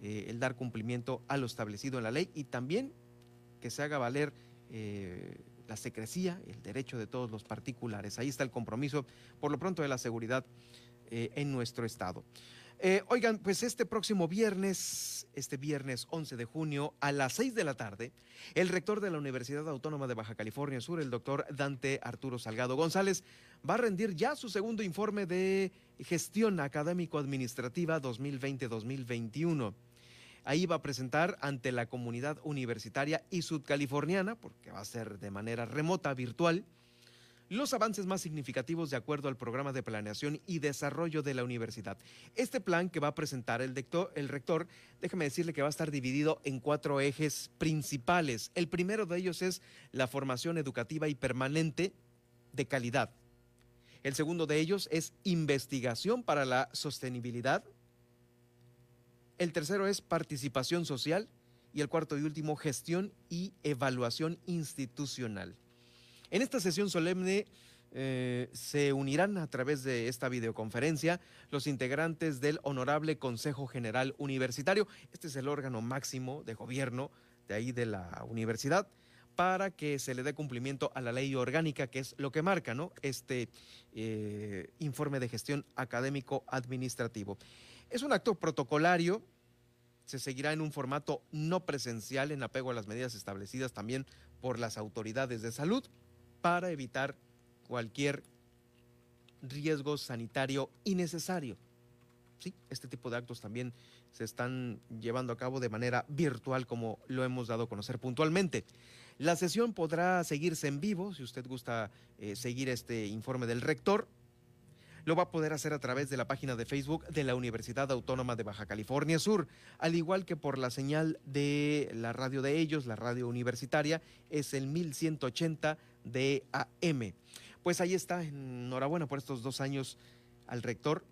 eh, el dar cumplimiento a lo establecido en la ley y también que se haga valer eh, la secrecía, el derecho de todos los particulares. Ahí está el compromiso, por lo pronto, de la seguridad eh, en nuestro estado. Eh, oigan, pues este próximo viernes, este viernes 11 de junio, a las 6 de la tarde, el rector de la Universidad Autónoma de Baja California Sur, el doctor Dante Arturo Salgado González, va a rendir ya su segundo informe de gestión académico-administrativa 2020-2021. Ahí va a presentar ante la comunidad universitaria y sudcaliforniana, porque va a ser de manera remota, virtual, los avances más significativos de acuerdo al programa de planeación y desarrollo de la universidad. Este plan que va a presentar el, rector, déjeme decirle que va a estar dividido en cuatro ejes principales. El primero de ellos es la formación educativa y permanente de calidad. El segundo de ellos es investigación para la sostenibilidad. El tercero es participación social. Y el cuarto y último, gestión y evaluación institucional. En esta sesión solemne eh, se unirán a través de esta videoconferencia los integrantes del Honorable Consejo General Universitario. Este es el órgano máximo de gobierno de ahí de la universidad para que se le dé cumplimiento a la ley orgánica, que es lo que marca ¿no? este eh, informe de gestión académico administrativo. Es un acto protocolario, se seguirá en un formato no presencial en apego a las medidas establecidas también por las autoridades de salud para evitar cualquier riesgo sanitario innecesario. Sí, este tipo de actos también se están llevando a cabo de manera virtual, como lo hemos dado a conocer puntualmente. La sesión podrá seguirse en vivo, si usted gusta eh, seguir este informe del rector. Lo va a poder hacer a través de la página de Facebook de la Universidad Autónoma de Baja California Sur, al igual que por la señal de la radio de ellos, la radio universitaria, es el 1180 de AM. Pues ahí está, enhorabuena por estos dos años al rector,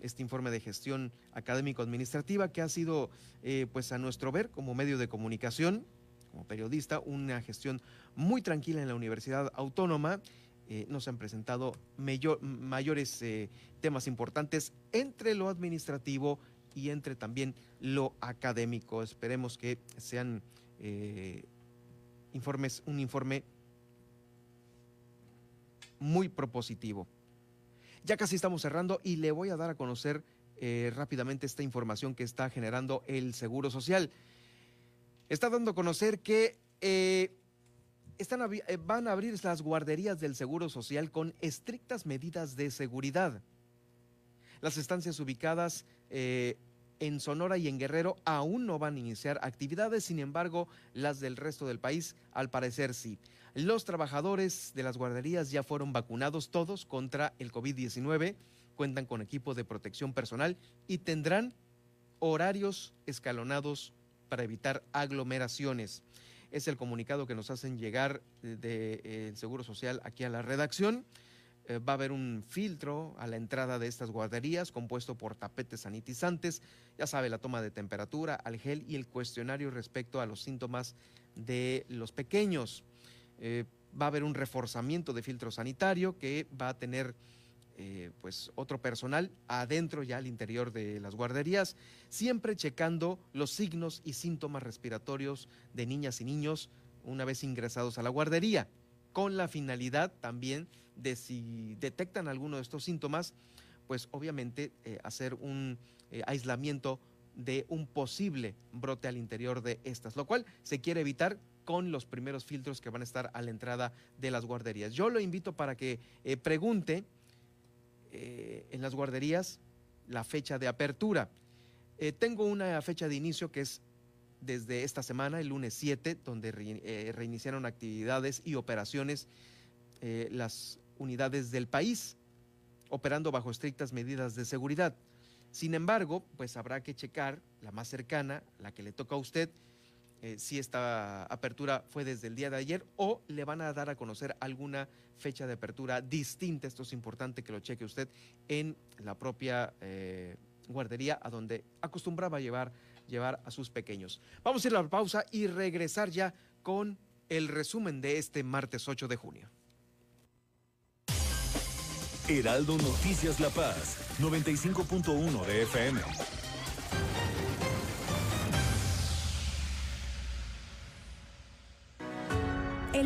este informe de gestión académico-administrativa que ha sido, eh, pues a nuestro ver, como medio de comunicación, como periodista, una gestión muy tranquila en la Universidad Autónoma eh, no se han presentado mayores eh, temas importantes entre lo administrativo y entre también lo académico. Esperemos que sean eh, informes, un informe muy propositivo. Ya casi estamos cerrando y le voy a dar a conocer rápidamente esta información que está generando el Seguro Social. Está dando a conocer que eh, van a abrir las guarderías del Seguro Social con estrictas medidas de seguridad. Las estancias ubicadas eh, en Sonora y en Guerrero aún no van a iniciar actividades, sin embargo, las del resto del país al parecer sí. Los trabajadores de las guarderías ya fueron vacunados todos contra el COVID-19, cuentan con equipo de protección personal y tendrán horarios escalonados para evitar aglomeraciones. Es el comunicado que nos hacen llegar del de, Seguro Social aquí a la redacción. Eh, va a haber un filtro a la entrada de estas guarderías compuesto por tapetes sanitizantes, ya sabe, la toma de temperatura, al gel y el cuestionario respecto a los síntomas de los pequeños. Eh, va a haber un reforzamiento de filtro sanitario que va a tener eh, pues otro personal adentro ya al interior de las guarderías, siempre checando los signos y síntomas respiratorios de niñas y niños una vez ingresados a la guardería, con la finalidad también de si detectan alguno de estos síntomas, pues obviamente eh, hacer un aislamiento de un posible brote al interior de estas, lo cual se quiere evitar con los primeros filtros que van a estar a la entrada de las guarderías. Yo lo invito para que pregunte eh, en las guarderías la fecha de apertura. Eh, tengo una fecha de inicio que es desde esta semana, el lunes 7, donde eh, reiniciaron actividades y operaciones las unidades del país, operando bajo estrictas medidas de seguridad. Sin embargo, pues habrá que checar la más cercana, la que le toca a usted, eh, si esta apertura fue desde el día de ayer o le van a dar a conocer alguna fecha de apertura distinta. Esto es importante que lo cheque usted en la propia eh, guardería a donde acostumbraba llevar, llevar a sus pequeños. Vamos a ir a la pausa y regresar ya con el resumen de este martes 8 de junio. Heraldo Noticias La Paz, 95.1 de FM.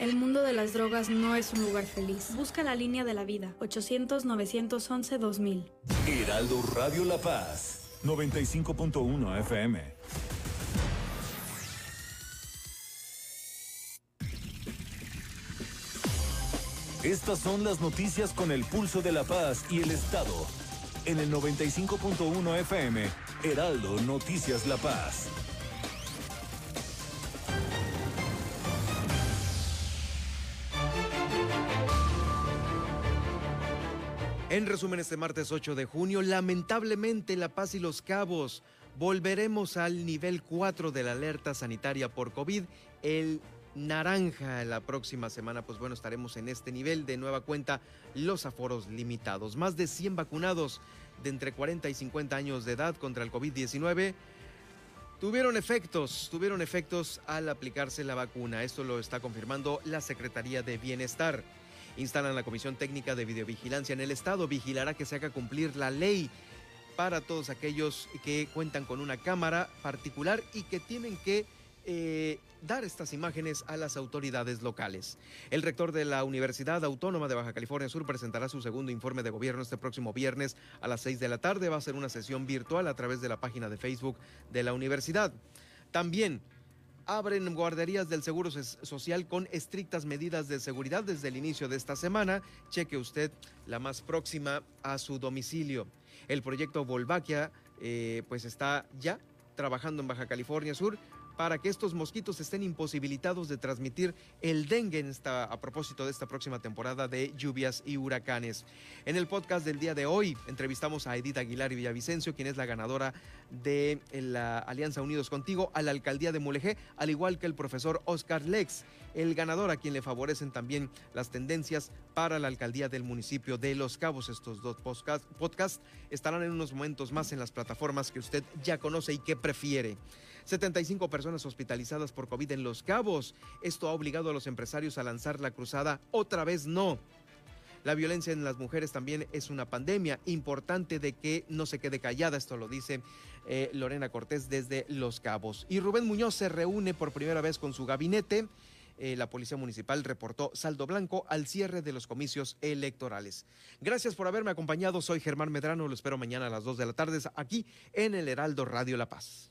El mundo de las drogas no es un lugar feliz. Busca la línea de la vida. 800-911-2000. Heraldo Radio La Paz. 95.1 FM. Estas son las noticias con el pulso de la paz y el Estado. En el 95.1 FM, Heraldo Noticias La Paz. En resumen, este martes 8 de junio, lamentablemente La Paz y Los Cabos volveremos al nivel 4 de la alerta sanitaria por COVID. El naranja la próxima semana, pues bueno, estaremos en este nivel de nueva cuenta, los aforos limitados. Más de 100 vacunados de entre 40 y 50 años de edad contra el COVID-19 tuvieron efectos, tuvieron efectos al aplicarse la vacuna. Esto lo está confirmando la Secretaría de Bienestar. Instalan la Comisión Técnica de Videovigilancia en el Estado. Vigilará que se haga cumplir la ley para todos aquellos que cuentan con una cámara particular y que tienen que eh, dar estas imágenes a las autoridades locales. El rector de la Universidad Autónoma de Baja California Sur presentará su segundo informe de gobierno este próximo viernes a las 6 de la tarde. Va a ser una sesión virtual a través de la página de Facebook de la universidad. También abren guarderías del Seguro Social con estrictas medidas de seguridad desde el inicio de esta semana. Cheque usted la más próxima a su domicilio. El proyecto Volvaquia eh, pues está ya trabajando en Baja California Sur para que estos mosquitos estén imposibilitados de transmitir el dengue a propósito de esta próxima temporada de lluvias y huracanes. En el podcast del día de hoy entrevistamos a Edith Aguilar y Villavicencio, quien es la ganadora de la Alianza Unidos Contigo a la alcaldía de Mulegé, al igual que el profesor Oscar Lex, el ganador a quien le favorecen también las tendencias para la alcaldía del municipio de Los Cabos. Estos dos podcasts estarán en unos momentos más en las plataformas que usted ya conoce y que prefiere. 75 personas hospitalizadas por COVID en Los Cabos. Esto ha obligado a los empresarios a lanzar la cruzada Otra vez no. La violencia en las mujeres también es una pandemia importante de que no se quede callada, esto lo dice eh, Lorena Cortés desde Los Cabos. Y Rubén Muñoz se reúne por primera vez con su gabinete. Eh, la Policía Municipal reportó saldo blanco al cierre de los comicios electorales. Gracias por haberme acompañado. Soy Germán Medrano. Lo espero mañana a las 2 de la tarde aquí en el Heraldo Radio La Paz.